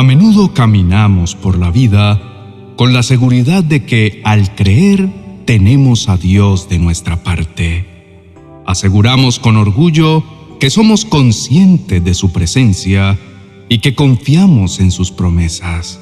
A menudo caminamos por la vida con la seguridad de que al creer tenemos a Dios de nuestra parte. Aseguramos con orgullo que somos conscientes de su presencia y que confiamos en sus promesas.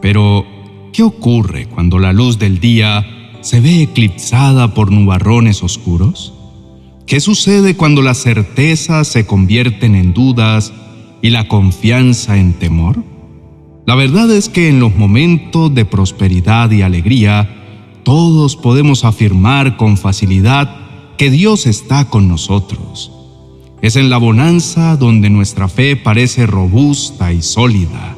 Pero, ¿qué ocurre cuando la luz del día se ve eclipsada por nubarrones oscuros? ¿Qué sucede cuando las certezas se convierten en dudas y la confianza en temor? La verdad es que en los momentos de prosperidad y alegría, todos podemos afirmar con facilidad que Dios está con nosotros. Es en la bonanza donde nuestra fe parece robusta y sólida.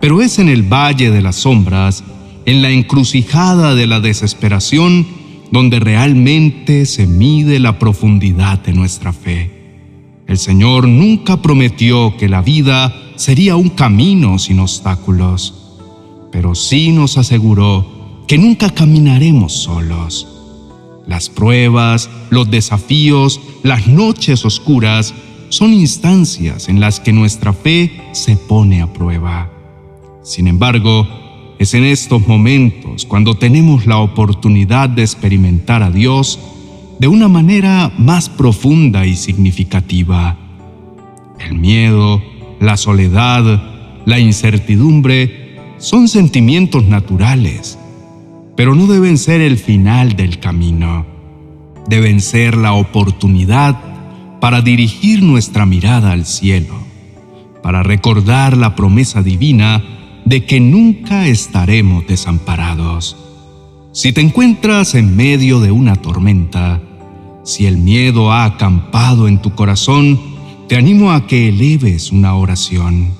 Pero es en el valle de las sombras, en la encrucijada de la desesperación, donde realmente se mide la profundidad de nuestra fe. El Señor nunca prometió que la vida sería un camino sin obstáculos, pero sí nos aseguró que nunca caminaremos solos. Las pruebas, los desafíos, las noches oscuras son instancias en las que nuestra fe se pone a prueba. Sin embargo, es en estos momentos cuando tenemos la oportunidad de experimentar a Dios de una manera más profunda y significativa. El miedo, la soledad, la incertidumbre son sentimientos naturales, pero no deben ser el final del camino. Deben ser la oportunidad para dirigir nuestra mirada al cielo, para recordar la promesa divina de que nunca estaremos desamparados. Si te encuentras en medio de una tormenta, si el miedo ha acampado en tu corazón, te animo a que eleves una oración.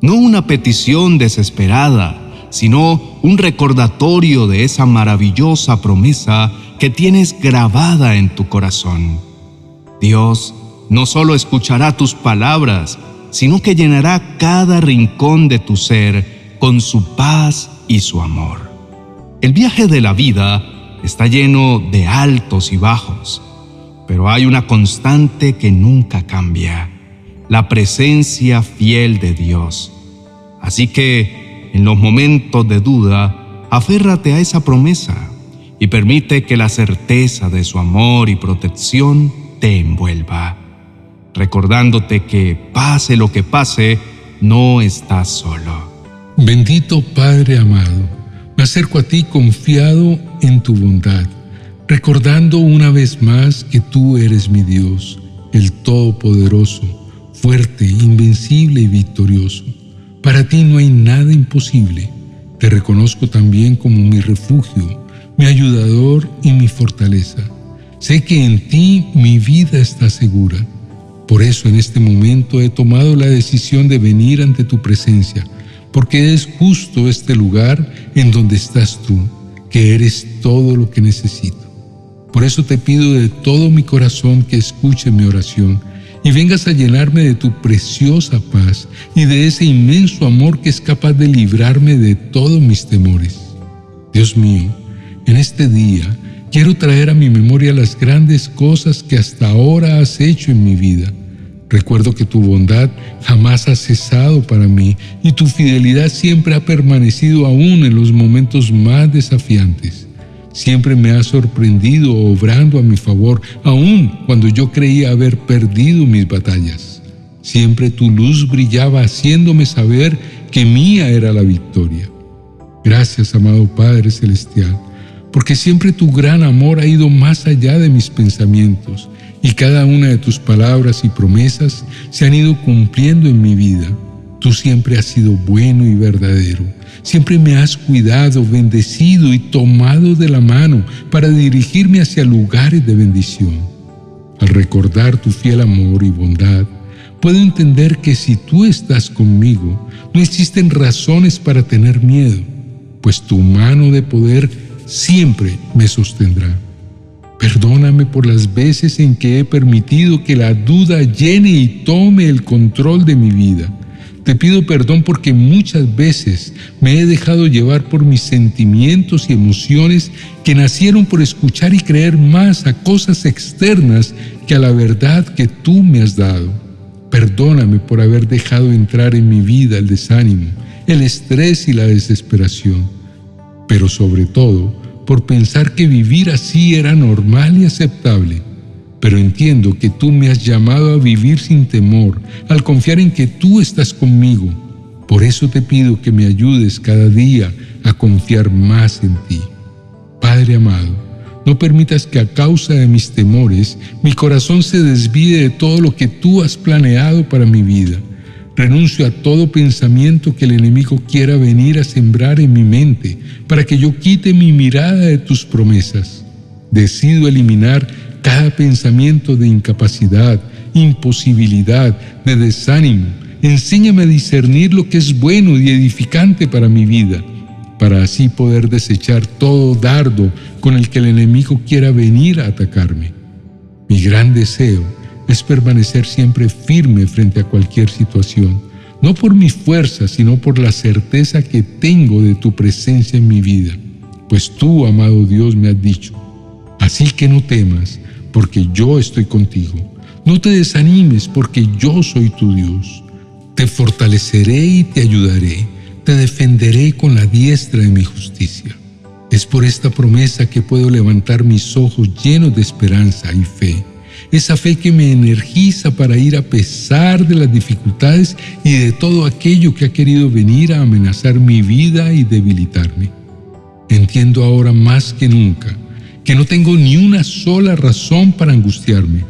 No una petición desesperada, sino un recordatorio de esa maravillosa promesa que tienes grabada en tu corazón. Dios no solo escuchará tus palabras, sino que llenará cada rincón de tu ser con su paz y su amor. El viaje de la vida está lleno de altos y bajos, pero hay una constante que nunca cambia, la presencia fiel de Dios. Así que, en los momentos de duda, aférrate a esa promesa y permite que la certeza de su amor y protección te envuelva recordándote que pase lo que pase, no estás solo. Bendito Padre amado, me acerco a ti confiado en tu bondad, recordando una vez más que tú eres mi Dios, el Todopoderoso, fuerte, invencible y victorioso. Para ti no hay nada imposible. Te reconozco también como mi refugio, mi ayudador y mi fortaleza. Sé que en ti mi vida está segura por eso en este momento he tomado la decisión de venir ante tu presencia, porque es justo este lugar en donde estás tú, que eres todo lo que necesito. Por eso te pido de todo mi corazón que escuche mi oración y vengas a llenarme de tu preciosa paz y de ese inmenso amor que es capaz de librarme de todos mis temores. Dios mío, en este día quiero traer a mi memoria las grandes cosas que hasta ahora has hecho en mi vida Recuerdo que tu bondad jamás ha cesado para mí y tu fidelidad siempre ha permanecido aún en los momentos más desafiantes. Siempre me has sorprendido obrando a mi favor, aun cuando yo creía haber perdido mis batallas. Siempre tu luz brillaba haciéndome saber que mía era la victoria. Gracias, amado Padre Celestial, porque siempre tu gran amor ha ido más allá de mis pensamientos y cada una de tus palabras y promesas se han ido cumpliendo en mi vida. Tú siempre has sido bueno y verdadero. Siempre me has cuidado, bendecido y tomado de la mano para dirigirme hacia lugares de bendición. Al recordar tu fiel amor y bondad, puedo entender que si tú estás conmigo, no existen razones para tener miedo, pues tu mano de poder siempre me sostendrá. Perdóname por las veces en que he permitido que la duda llene y tome el control de mi vida. Te pido perdón porque muchas veces me he dejado llevar por mis sentimientos y emociones que nacieron por escuchar y creer más a cosas externas que a la verdad que tú me has dado. Perdóname por haber dejado entrar en mi vida el desánimo, el estrés y la desesperación, pero sobre todo por pensar que vivir así era normal y aceptable. Pero entiendo que tú me has llamado a vivir sin temor, al confiar en que tú estás conmigo. Por eso te pido que me ayudes cada día a confiar más en ti. Padre amado, no permitas que a causa de mis temores mi corazón se desvíe de todo lo que tú has planeado para mi vida. Renuncio a todo pensamiento que el enemigo quiera venir a sembrar en mi mente para que yo quite mi mirada de tus promesas. Decido eliminar cada pensamiento de incapacidad, imposibilidad, de desánimo. Enséñame a discernir lo que es bueno y edificante para mi vida para así poder desechar todo dardo con el que el enemigo quiera venir a atacarme. Mi gran deseo es permanecer siempre firme frente a cualquier situación, no por mi fuerza, sino por la certeza que tengo de tu presencia en mi vida, pues tú, amado Dios, me has dicho, así que no temas, porque yo estoy contigo. No te desanimes, porque yo soy tu Dios. Te fortaleceré y te ayudaré te defenderé con la diestra de mi justicia. Es por esta promesa que puedo levantar mis ojos llenos de esperanza y fe. Esa fe que me energiza para ir a pesar de las dificultades y de todo aquello que ha querido venir a amenazar mi vida y debilitarme. Entiendo ahora más que nunca que no tengo ni una sola razón para angustiarme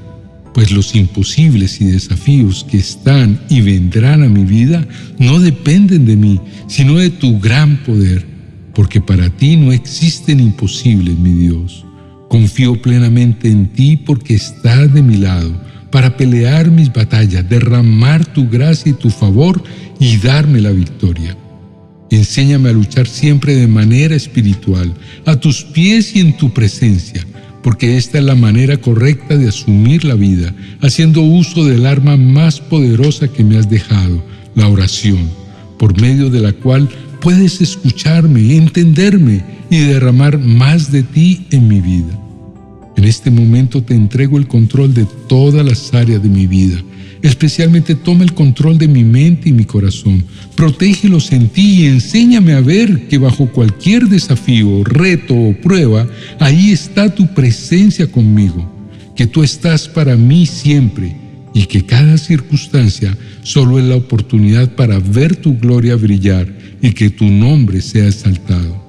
pues los imposibles y desafíos que están y vendrán a mi vida no dependen de mí, sino de tu gran poder, porque para ti no existen imposibles, mi Dios. Confío plenamente en ti porque estás de mi lado para pelear mis batallas, derramar tu gracia y tu favor y darme la victoria. Enséñame a luchar siempre de manera espiritual, a tus pies y en tu presencia porque esta es la manera correcta de asumir la vida, haciendo uso del arma más poderosa que me has dejado, la oración, por medio de la cual puedes escucharme, entenderme y derramar más de ti en mi vida. En este momento te entrego el control de todas las áreas de mi vida Especialmente toma el control de mi mente y mi corazón. Protégelos en ti y enséñame a ver que bajo cualquier desafío, reto o prueba, ahí está tu presencia conmigo, que tú estás para mí siempre y que cada circunstancia solo es la oportunidad para ver tu gloria brillar y que tu nombre sea exaltado.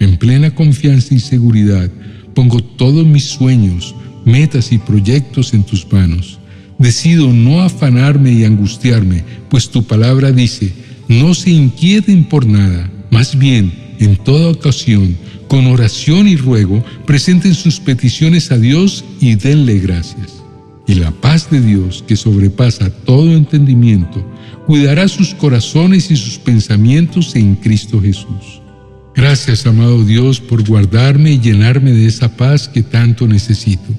En plena confianza y seguridad, pongo todos mis sueños, metas y proyectos en tus manos Decido no afanarme y angustiarme, pues tu palabra dice, no se inquieten por nada, más bien, en toda ocasión, con oración y ruego, presenten sus peticiones a Dios y denle gracias. Y la paz de Dios, que sobrepasa todo entendimiento, cuidará sus corazones y sus pensamientos en Cristo Jesús. Gracias, amado Dios, por guardarme y llenarme de esa paz que tanto necesito.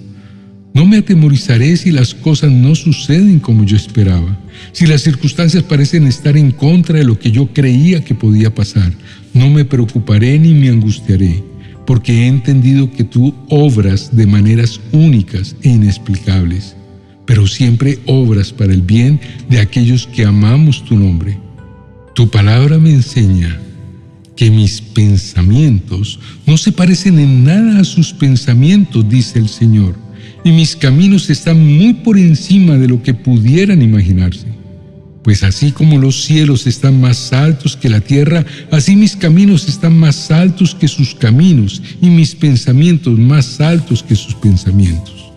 No me atemorizaré si las cosas no suceden como yo esperaba, si las circunstancias parecen estar en contra de lo que yo creía que podía pasar. No me preocuparé ni me angustiaré, porque he entendido que tú obras de maneras únicas e inexplicables, pero siempre obras para el bien de aquellos que amamos tu nombre. Tu palabra me enseña que mis pensamientos no se parecen en nada a sus pensamientos, dice el Señor y mis caminos están muy por encima de lo que pudieran imaginarse. Pues así como los cielos están más altos que la tierra, así mis caminos están más altos que sus caminos y mis pensamientos más altos que sus pensamientos.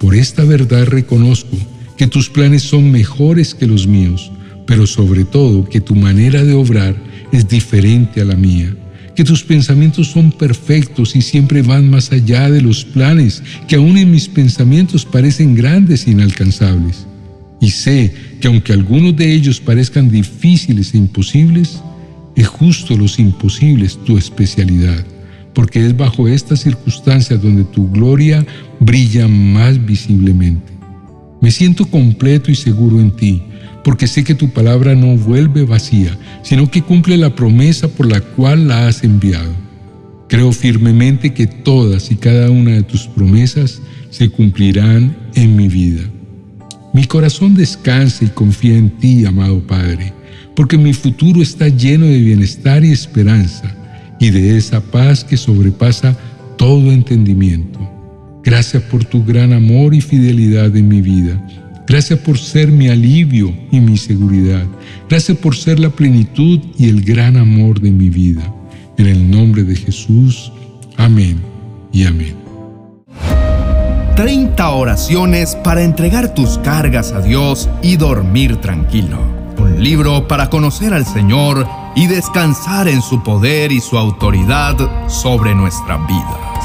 Por esta verdad reconozco que tus planes son mejores que los míos, pero sobre todo que tu manera de obrar es diferente a la mía que tus pensamientos son perfectos y siempre van más allá de los planes que aún en mis pensamientos parecen grandes e inalcanzables. Y sé que aunque algunos de ellos parezcan difíciles e imposibles, es justo los imposibles tu especialidad, porque es bajo estas circunstancias donde tu gloria brilla más visiblemente. Me siento completo y seguro en ti, porque sé que tu palabra no vuelve vacía, sino que cumple la promesa por la cual la has enviado. Creo firmemente que todas y cada una de tus promesas se cumplirán en mi vida. Mi corazón descansa y confía en ti, amado Padre, porque mi futuro está lleno de bienestar y esperanza y de esa paz que sobrepasa todo entendimiento. Gracias por tu gran amor y fidelidad en mi vida. Gracias por ser mi alivio y mi seguridad. Gracias por ser la plenitud y el gran amor de mi vida. En el nombre de Jesús. Amén y amén. 30 oraciones para entregar tus cargas a Dios y dormir tranquilo. Un libro para conocer al Señor y descansar en su poder y su autoridad sobre nuestra vida.